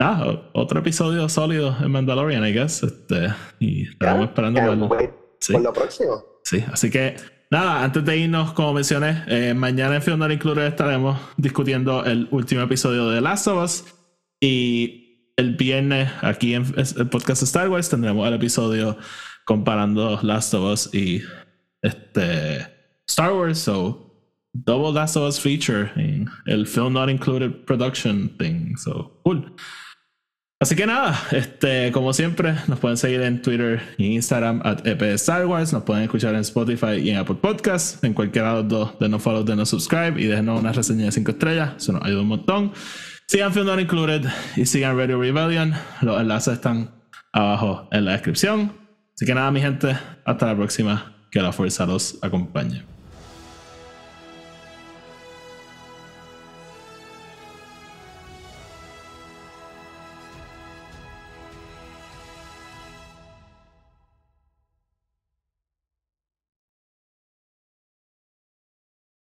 Ah, otro episodio sólido en Mandalorian, I guess. Este, y estaremos esperando por, wait sí. por lo próximo. Sí, así que nada, antes de irnos, como mencioné, eh, mañana en Not Included estaremos discutiendo el último episodio de Last of Us. Y el viernes, aquí en el podcast Star Wars, tendremos el episodio comparando Last of Us y este Star Wars. So, double Last of Us feature en el Film Not Included production thing. So, cool. Así que nada, este, como siempre, nos pueden seguir en Twitter y Instagram at EP Star Wars, nos pueden escuchar en Spotify y en Apple Podcasts, en cualquiera de los dos, denos follow, denos subscribe y déjenos una reseña de 5 estrellas, eso nos ayuda un montón. Sigan Film Not Included y sigan Radio Rebellion, los enlaces están abajo en la descripción. Así que nada, mi gente, hasta la próxima, que la fuerza los acompañe.